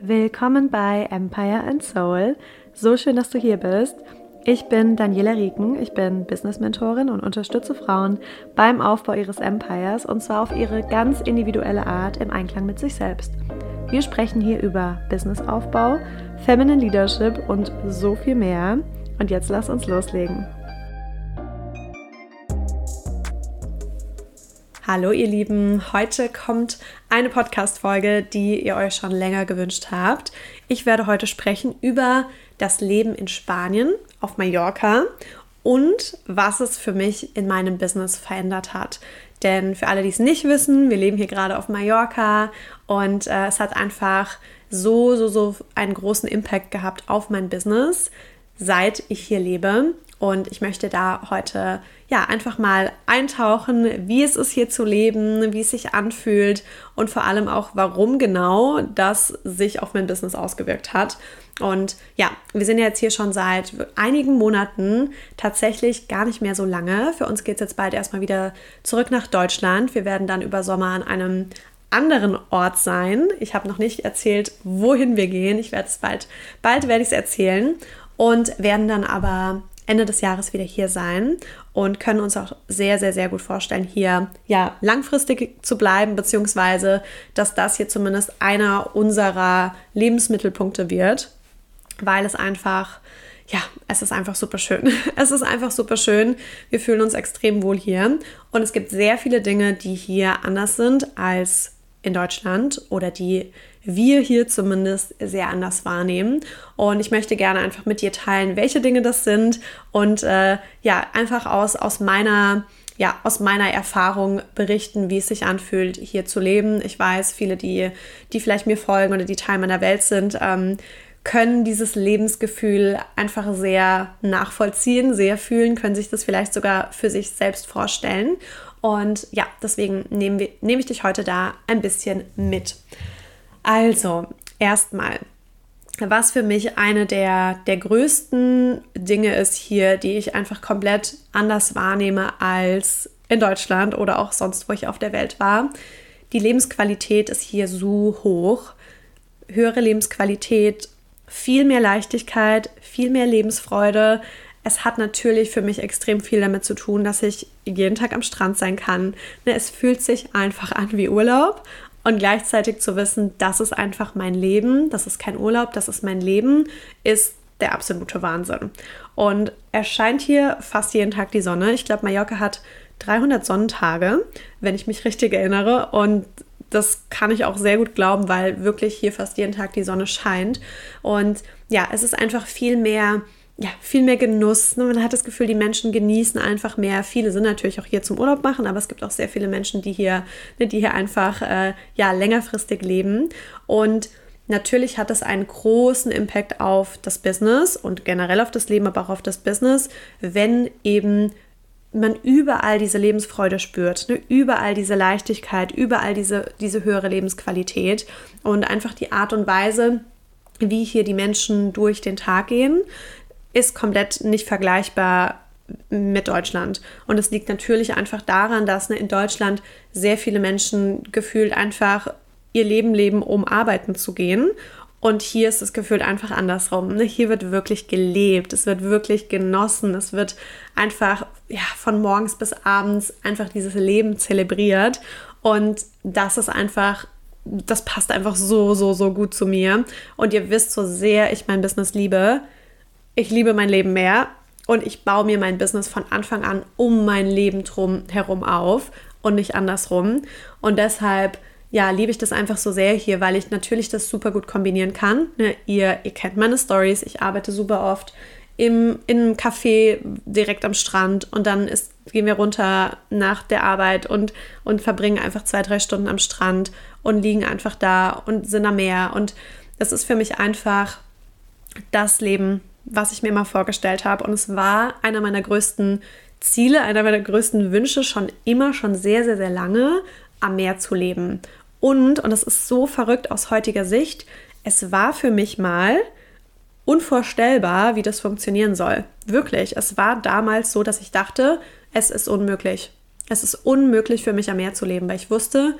Willkommen bei Empire and Soul. So schön, dass du hier bist. Ich bin Daniela Rieken, ich bin Business-Mentorin und unterstütze Frauen beim Aufbau ihres Empires und zwar auf ihre ganz individuelle Art im Einklang mit sich selbst. Wir sprechen hier über Businessaufbau, Feminine Leadership und so viel mehr. Und jetzt lass uns loslegen. Hallo ihr Lieben, heute kommt eine Podcast-Folge, die ihr euch schon länger gewünscht habt. Ich werde heute sprechen über das Leben in Spanien, auf Mallorca und was es für mich in meinem Business verändert hat. Denn für alle, die es nicht wissen, wir leben hier gerade auf Mallorca und äh, es hat einfach so, so, so einen großen Impact gehabt auf mein Business, seit ich hier lebe. Und ich möchte da heute ja einfach mal eintauchen, wie es ist hier zu leben, wie es sich anfühlt und vor allem auch, warum genau das sich auf mein Business ausgewirkt hat. Und ja, wir sind jetzt hier schon seit einigen Monaten tatsächlich gar nicht mehr so lange. Für uns geht es jetzt bald erstmal wieder zurück nach Deutschland. Wir werden dann über Sommer an einem anderen Ort sein. Ich habe noch nicht erzählt, wohin wir gehen. Ich werde es bald, bald werde ich es erzählen und werden dann aber Ende des Jahres wieder hier sein und können uns auch sehr, sehr, sehr gut vorstellen, hier ja langfristig zu bleiben, beziehungsweise dass das hier zumindest einer unserer Lebensmittelpunkte wird, weil es einfach ja, es ist einfach super schön. Es ist einfach super schön. Wir fühlen uns extrem wohl hier. Und es gibt sehr viele Dinge, die hier anders sind als in Deutschland oder die wir hier zumindest sehr anders wahrnehmen. Und ich möchte gerne einfach mit dir teilen, welche Dinge das sind und äh, ja, einfach aus, aus meiner ja, aus meiner Erfahrung berichten, wie es sich anfühlt, hier zu leben. Ich weiß, viele, die, die vielleicht mir folgen oder die Teil meiner Welt sind, ähm, können dieses Lebensgefühl einfach sehr nachvollziehen, sehr fühlen, können sich das vielleicht sogar für sich selbst vorstellen. Und ja, deswegen nehme nehm ich dich heute da ein bisschen mit. Also, erstmal, was für mich eine der, der größten Dinge ist hier, die ich einfach komplett anders wahrnehme als in Deutschland oder auch sonst, wo ich auf der Welt war. Die Lebensqualität ist hier so hoch. Höhere Lebensqualität, viel mehr Leichtigkeit, viel mehr Lebensfreude. Es hat natürlich für mich extrem viel damit zu tun, dass ich jeden Tag am Strand sein kann. Ne, es fühlt sich einfach an wie Urlaub und gleichzeitig zu wissen, das ist einfach mein Leben, das ist kein Urlaub, das ist mein Leben, ist der absolute Wahnsinn. Und es scheint hier fast jeden Tag die Sonne. Ich glaube, Mallorca hat 300 Sonnentage, wenn ich mich richtig erinnere. Und das kann ich auch sehr gut glauben, weil wirklich hier fast jeden Tag die Sonne scheint. Und ja, es ist einfach viel mehr ja, viel mehr Genuss. Ne? Man hat das Gefühl, die Menschen genießen einfach mehr. Viele sind natürlich auch hier zum Urlaub machen, aber es gibt auch sehr viele Menschen, die hier, ne, die hier einfach äh, ja, längerfristig leben. Und natürlich hat das einen großen Impact auf das Business und generell auf das Leben, aber auch auf das Business, wenn eben man überall diese Lebensfreude spürt, ne? überall diese Leichtigkeit, überall diese, diese höhere Lebensqualität und einfach die Art und Weise, wie hier die Menschen durch den Tag gehen, ist komplett nicht vergleichbar mit Deutschland. Und es liegt natürlich einfach daran, dass ne, in Deutschland sehr viele Menschen gefühlt einfach ihr Leben leben, um arbeiten zu gehen. Und hier ist das Gefühl einfach andersrum. Ne? Hier wird wirklich gelebt, es wird wirklich genossen, es wird einfach ja, von morgens bis abends einfach dieses Leben zelebriert. Und das ist einfach, das passt einfach so, so, so gut zu mir. Und ihr wisst, so sehr ich mein Business liebe, ich liebe mein Leben mehr und ich baue mir mein Business von Anfang an um mein Leben drum herum auf und nicht andersrum. Und deshalb, ja, liebe ich das einfach so sehr hier, weil ich natürlich das super gut kombinieren kann. Ne? Ihr, ihr kennt meine Stories, ich arbeite super oft im, in einem Café direkt am Strand und dann ist, gehen wir runter nach der Arbeit und, und verbringen einfach zwei, drei Stunden am Strand und liegen einfach da und sind am Meer. Und das ist für mich einfach das Leben, was ich mir mal vorgestellt habe. Und es war einer meiner größten Ziele, einer meiner größten Wünsche schon immer, schon sehr, sehr, sehr lange, am Meer zu leben. Und, und das ist so verrückt aus heutiger Sicht, es war für mich mal unvorstellbar, wie das funktionieren soll. Wirklich, es war damals so, dass ich dachte, es ist unmöglich. Es ist unmöglich für mich am Meer zu leben, weil ich wusste,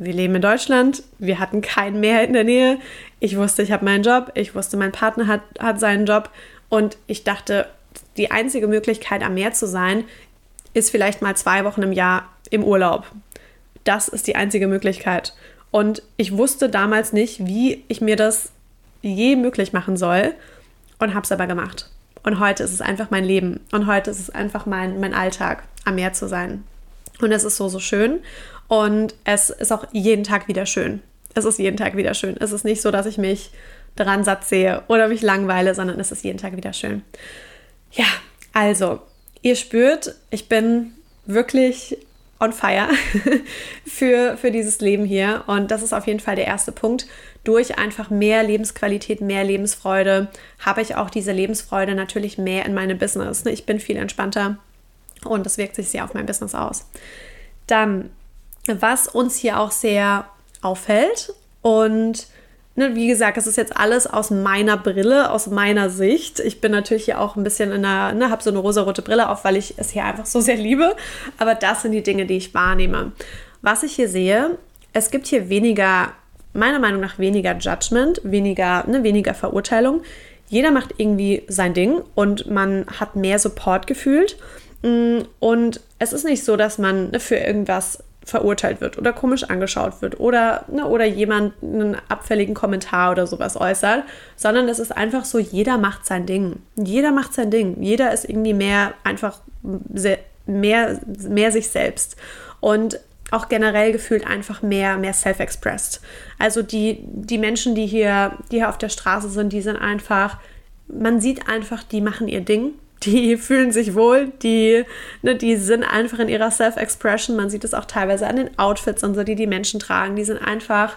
wir leben in Deutschland, wir hatten kein Meer in der Nähe. Ich wusste, ich habe meinen Job, ich wusste, mein Partner hat, hat seinen Job und ich dachte, die einzige Möglichkeit, am Meer zu sein, ist vielleicht mal zwei Wochen im Jahr im Urlaub. Das ist die einzige Möglichkeit. Und ich wusste damals nicht, wie ich mir das je möglich machen soll und habe es aber gemacht. Und heute ist es einfach mein Leben und heute ist es einfach mein, mein Alltag, am Meer zu sein. Und es ist so, so schön und es ist auch jeden Tag wieder schön. Es ist jeden Tag wieder schön. Es ist nicht so, dass ich mich dran satt sehe oder mich langweile, sondern es ist jeden Tag wieder schön. Ja, also, ihr spürt, ich bin wirklich on fire für, für dieses Leben hier. Und das ist auf jeden Fall der erste Punkt. Durch einfach mehr Lebensqualität, mehr Lebensfreude habe ich auch diese Lebensfreude natürlich mehr in meinem Business. Ich bin viel entspannter und das wirkt sich sehr auf mein Business aus. Dann, was uns hier auch sehr auffällt und ne, wie gesagt, es ist jetzt alles aus meiner Brille, aus meiner Sicht. Ich bin natürlich hier auch ein bisschen in einer, ne, habe so eine rosarote Brille auf, weil ich es hier einfach so sehr liebe. Aber das sind die Dinge, die ich wahrnehme. Was ich hier sehe, es gibt hier weniger, meiner Meinung nach weniger Judgment, weniger, ne, weniger Verurteilung. Jeder macht irgendwie sein Ding und man hat mehr Support gefühlt. Mm, und es ist nicht so, dass man ne, für irgendwas verurteilt wird oder komisch angeschaut wird oder, ne, oder jemand einen abfälligen Kommentar oder sowas äußert, sondern es ist einfach so, jeder macht sein Ding. Jeder macht sein Ding. Jeder ist irgendwie mehr einfach mehr, mehr sich selbst. Und auch generell gefühlt einfach mehr, mehr self-expressed. Also die, die Menschen, die hier, die hier auf der Straße sind, die sind einfach, man sieht einfach, die machen ihr Ding die fühlen sich wohl, die, ne, die sind einfach in ihrer Self-Expression. Man sieht es auch teilweise an den Outfits und so, die die Menschen tragen. Die sind einfach,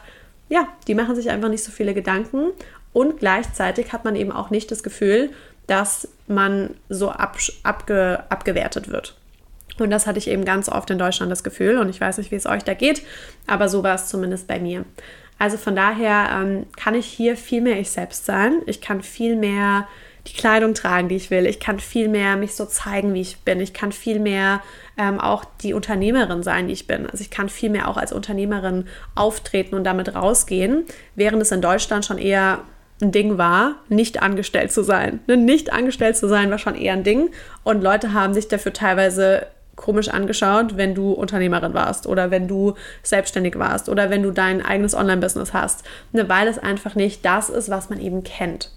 ja, die machen sich einfach nicht so viele Gedanken. Und gleichzeitig hat man eben auch nicht das Gefühl, dass man so ab, abge, abgewertet wird. Und das hatte ich eben ganz oft in Deutschland das Gefühl. Und ich weiß nicht, wie es euch da geht, aber so war es zumindest bei mir. Also von daher ähm, kann ich hier viel mehr ich selbst sein. Ich kann viel mehr die Kleidung tragen, die ich will. Ich kann viel mehr mich so zeigen, wie ich bin. Ich kann viel mehr ähm, auch die Unternehmerin sein, die ich bin. Also ich kann viel mehr auch als Unternehmerin auftreten und damit rausgehen, während es in Deutschland schon eher ein Ding war, nicht angestellt zu sein. Ne, nicht angestellt zu sein war schon eher ein Ding und Leute haben sich dafür teilweise komisch angeschaut, wenn du Unternehmerin warst oder wenn du selbstständig warst oder wenn du dein eigenes Online-Business hast, ne, weil es einfach nicht das ist, was man eben kennt.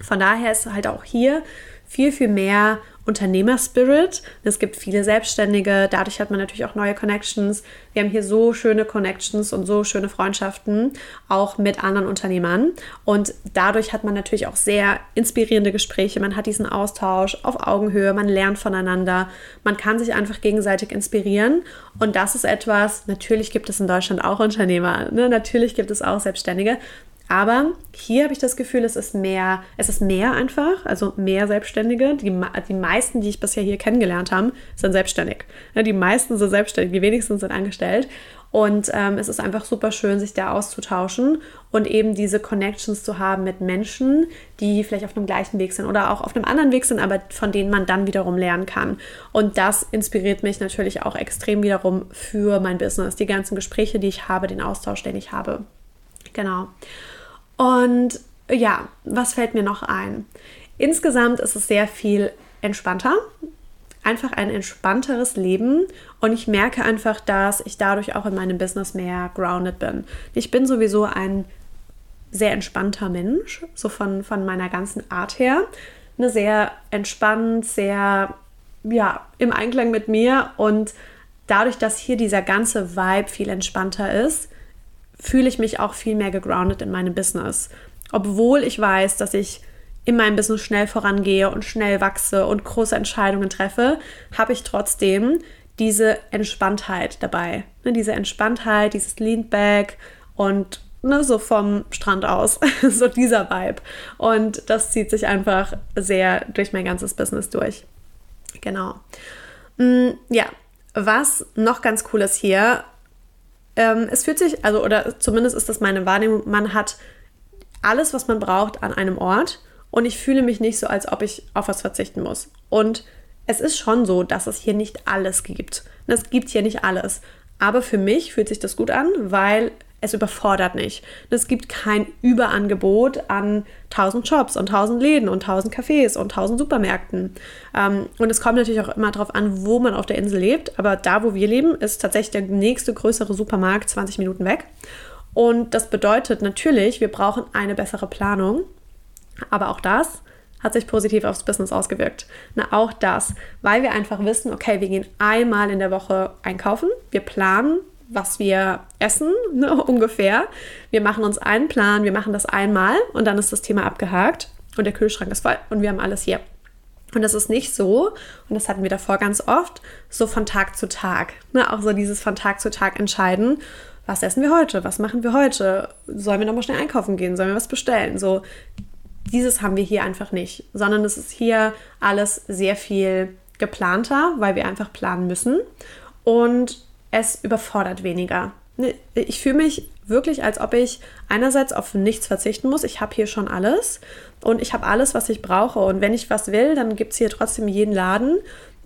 Von daher ist halt auch hier viel, viel mehr Unternehmerspirit. Es gibt viele Selbstständige, dadurch hat man natürlich auch neue Connections. Wir haben hier so schöne Connections und so schöne Freundschaften, auch mit anderen Unternehmern. Und dadurch hat man natürlich auch sehr inspirierende Gespräche. Man hat diesen Austausch auf Augenhöhe, man lernt voneinander, man kann sich einfach gegenseitig inspirieren. Und das ist etwas, natürlich gibt es in Deutschland auch Unternehmer, ne? natürlich gibt es auch Selbstständige, aber hier habe ich das Gefühl, es ist mehr, es ist mehr einfach, also mehr Selbstständige. Die, die meisten, die ich bisher hier kennengelernt habe, sind selbstständig. Die meisten sind selbstständig, die wenigsten sind angestellt. Und ähm, es ist einfach super schön, sich da auszutauschen und eben diese Connections zu haben mit Menschen, die vielleicht auf einem gleichen Weg sind oder auch auf einem anderen Weg sind, aber von denen man dann wiederum lernen kann. Und das inspiriert mich natürlich auch extrem wiederum für mein Business. Die ganzen Gespräche, die ich habe, den Austausch, den ich habe. Genau. Und ja, was fällt mir noch ein? Insgesamt ist es sehr viel entspannter, einfach ein entspannteres Leben und ich merke einfach, dass ich dadurch auch in meinem Business mehr grounded bin. Ich bin sowieso ein sehr entspannter Mensch, so von, von meiner ganzen Art her. Eine sehr entspannt, sehr ja, im Einklang mit mir und dadurch, dass hier dieser ganze Vibe viel entspannter ist, fühle ich mich auch viel mehr gegroundet in meinem Business. Obwohl ich weiß, dass ich in meinem Business schnell vorangehe und schnell wachse und große Entscheidungen treffe, habe ich trotzdem diese Entspanntheit dabei. Ne, diese Entspanntheit, dieses Lean Back und ne, so vom Strand aus, so dieser Vibe. Und das zieht sich einfach sehr durch mein ganzes Business durch. Genau. Mm, ja, was noch ganz cool ist hier, ähm, es fühlt sich, also oder zumindest ist das meine Wahrnehmung, man hat alles, was man braucht, an einem Ort und ich fühle mich nicht so, als ob ich auf was verzichten muss. Und es ist schon so, dass es hier nicht alles gibt. Es gibt hier nicht alles. Aber für mich fühlt sich das gut an, weil es überfordert nicht. Es gibt kein Überangebot an 1000 Shops und 1000 Läden und 1000 Cafés und 1000 Supermärkten. Ähm, und es kommt natürlich auch immer darauf an, wo man auf der Insel lebt. Aber da, wo wir leben, ist tatsächlich der nächste größere Supermarkt 20 Minuten weg. Und das bedeutet natürlich, wir brauchen eine bessere Planung. Aber auch das hat sich positiv aufs Business ausgewirkt. Na, auch das, weil wir einfach wissen, okay, wir gehen einmal in der Woche einkaufen, wir planen, was wir essen, ne, ungefähr. Wir machen uns einen Plan, wir machen das einmal und dann ist das Thema abgehakt und der Kühlschrank ist voll und wir haben alles hier. Und das ist nicht so, und das hatten wir davor ganz oft, so von Tag zu Tag. Ne, auch so dieses von Tag zu Tag entscheiden. Was essen wir heute? Was machen wir heute? Sollen wir nochmal schnell einkaufen gehen? Sollen wir was bestellen? So, dieses haben wir hier einfach nicht, sondern es ist hier alles sehr viel geplanter, weil wir einfach planen müssen und es überfordert weniger. Ne, ich fühle mich wirklich, als ob ich einerseits auf nichts verzichten muss. Ich habe hier schon alles und ich habe alles, was ich brauche. Und wenn ich was will, dann gibt es hier trotzdem jeden Laden,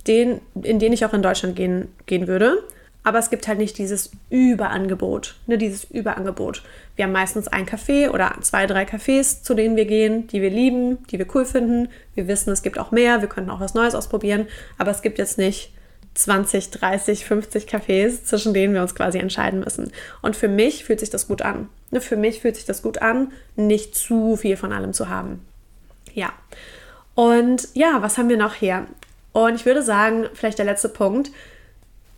den, in den ich auch in Deutschland gehen, gehen würde. Aber es gibt halt nicht dieses Überangebot, ne, dieses Überangebot. Wir haben meistens ein Café oder zwei, drei Cafés, zu denen wir gehen, die wir lieben, die wir cool finden. Wir wissen, es gibt auch mehr, wir könnten auch was Neues ausprobieren, aber es gibt jetzt nicht 20, 30, 50 Cafés, zwischen denen wir uns quasi entscheiden müssen. Und für mich fühlt sich das gut an. Ne, für mich fühlt sich das gut an, nicht zu viel von allem zu haben. Ja. Und ja, was haben wir noch hier? Und ich würde sagen, vielleicht der letzte Punkt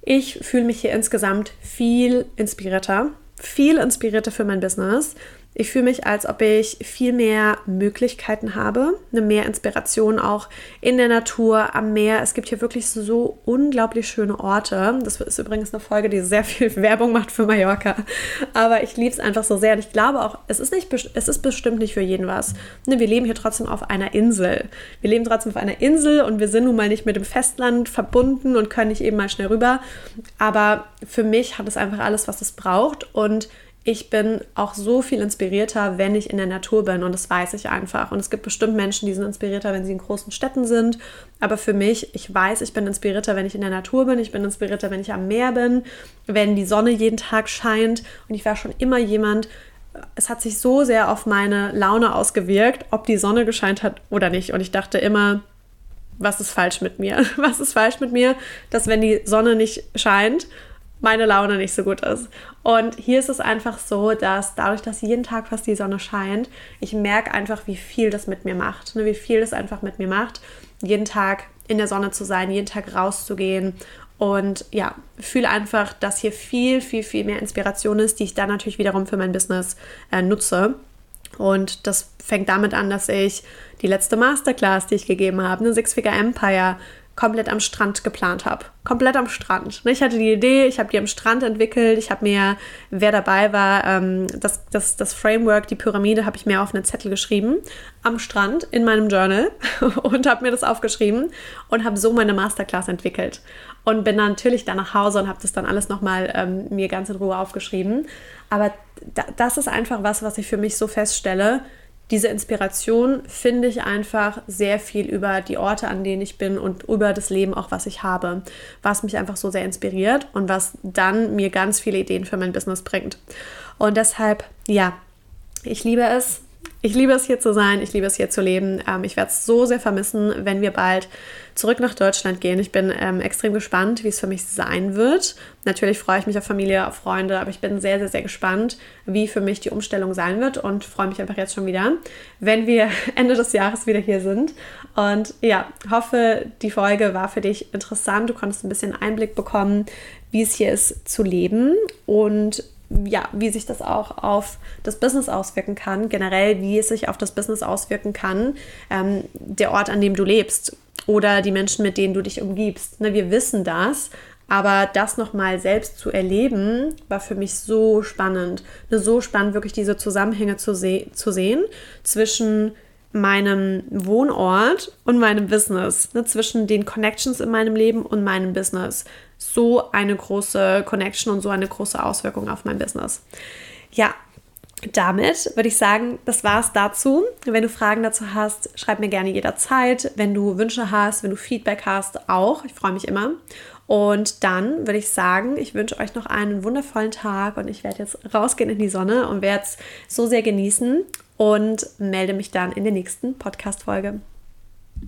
ich fühle mich hier insgesamt viel inspirierter, viel inspirierter für mein Business. Ich fühle mich, als ob ich viel mehr Möglichkeiten habe, eine mehr Inspiration auch in der Natur, am Meer. Es gibt hier wirklich so unglaublich schöne Orte. Das ist übrigens eine Folge, die sehr viel Werbung macht für Mallorca. Aber ich liebe es einfach so sehr. Und ich glaube auch, es ist, nicht, es ist bestimmt nicht für jeden was. Ne, wir leben hier trotzdem auf einer Insel. Wir leben trotzdem auf einer Insel und wir sind nun mal nicht mit dem Festland verbunden und können nicht eben mal schnell rüber. Aber für mich hat es einfach alles, was es braucht. Und ich bin auch so viel inspirierter, wenn ich in der Natur bin und das weiß ich einfach. Und es gibt bestimmt Menschen, die sind inspirierter, wenn sie in großen Städten sind. Aber für mich, ich weiß, ich bin inspirierter, wenn ich in der Natur bin. Ich bin inspirierter, wenn ich am Meer bin, wenn die Sonne jeden Tag scheint. Und ich war schon immer jemand, es hat sich so sehr auf meine Laune ausgewirkt, ob die Sonne gescheint hat oder nicht. Und ich dachte immer, was ist falsch mit mir? Was ist falsch mit mir, dass wenn die Sonne nicht scheint, meine Laune nicht so gut ist. Und hier ist es einfach so, dass dadurch, dass jeden Tag fast die Sonne scheint, ich merke einfach, wie viel das mit mir macht. Ne? Wie viel das einfach mit mir macht, jeden Tag in der Sonne zu sein, jeden Tag rauszugehen. Und ja, fühle einfach, dass hier viel, viel, viel mehr Inspiration ist, die ich dann natürlich wiederum für mein Business äh, nutze. Und das fängt damit an, dass ich die letzte Masterclass, die ich gegeben habe, eine Six Figure Empire, komplett am Strand geplant habe. Komplett am Strand. Ich hatte die Idee, ich habe die am Strand entwickelt, ich habe mir, wer dabei war, ähm, das, das, das Framework, die Pyramide, habe ich mir auf einen Zettel geschrieben, am Strand in meinem Journal und habe mir das aufgeschrieben und habe so meine Masterclass entwickelt. Und bin dann natürlich dann nach Hause und habe das dann alles nochmal ähm, mir ganz in Ruhe aufgeschrieben. Aber das ist einfach was, was ich für mich so feststelle, diese Inspiration finde ich einfach sehr viel über die Orte, an denen ich bin und über das Leben auch, was ich habe, was mich einfach so sehr inspiriert und was dann mir ganz viele Ideen für mein Business bringt. Und deshalb, ja, ich liebe es, ich liebe es hier zu sein, ich liebe es hier zu leben. Ähm, ich werde es so sehr vermissen, wenn wir bald zurück nach Deutschland gehen. Ich bin ähm, extrem gespannt, wie es für mich sein wird. Natürlich freue ich mich auf Familie, auf Freunde, aber ich bin sehr, sehr, sehr gespannt, wie für mich die Umstellung sein wird und freue mich einfach jetzt schon wieder, wenn wir Ende des Jahres wieder hier sind. Und ja, hoffe, die Folge war für dich interessant. Du konntest ein bisschen Einblick bekommen, wie es hier ist zu leben und ja, wie sich das auch auf das Business auswirken kann, generell, wie es sich auf das Business auswirken kann, ähm, der Ort, an dem du lebst oder die Menschen, mit denen du dich umgibst. Ne, wir wissen das, aber das nochmal selbst zu erleben, war für mich so spannend. Ne, so spannend, wirklich diese Zusammenhänge zu, se zu sehen zwischen meinem Wohnort und meinem Business, ne, zwischen den Connections in meinem Leben und meinem Business. So eine große Connection und so eine große Auswirkung auf mein Business. Ja, damit würde ich sagen, das war es dazu. Wenn du Fragen dazu hast, schreib mir gerne jederzeit. Wenn du Wünsche hast, wenn du Feedback hast, auch. Ich freue mich immer. Und dann würde ich sagen, ich wünsche euch noch einen wundervollen Tag und ich werde jetzt rausgehen in die Sonne und werde es so sehr genießen und melde mich dann in der nächsten Podcast-Folge.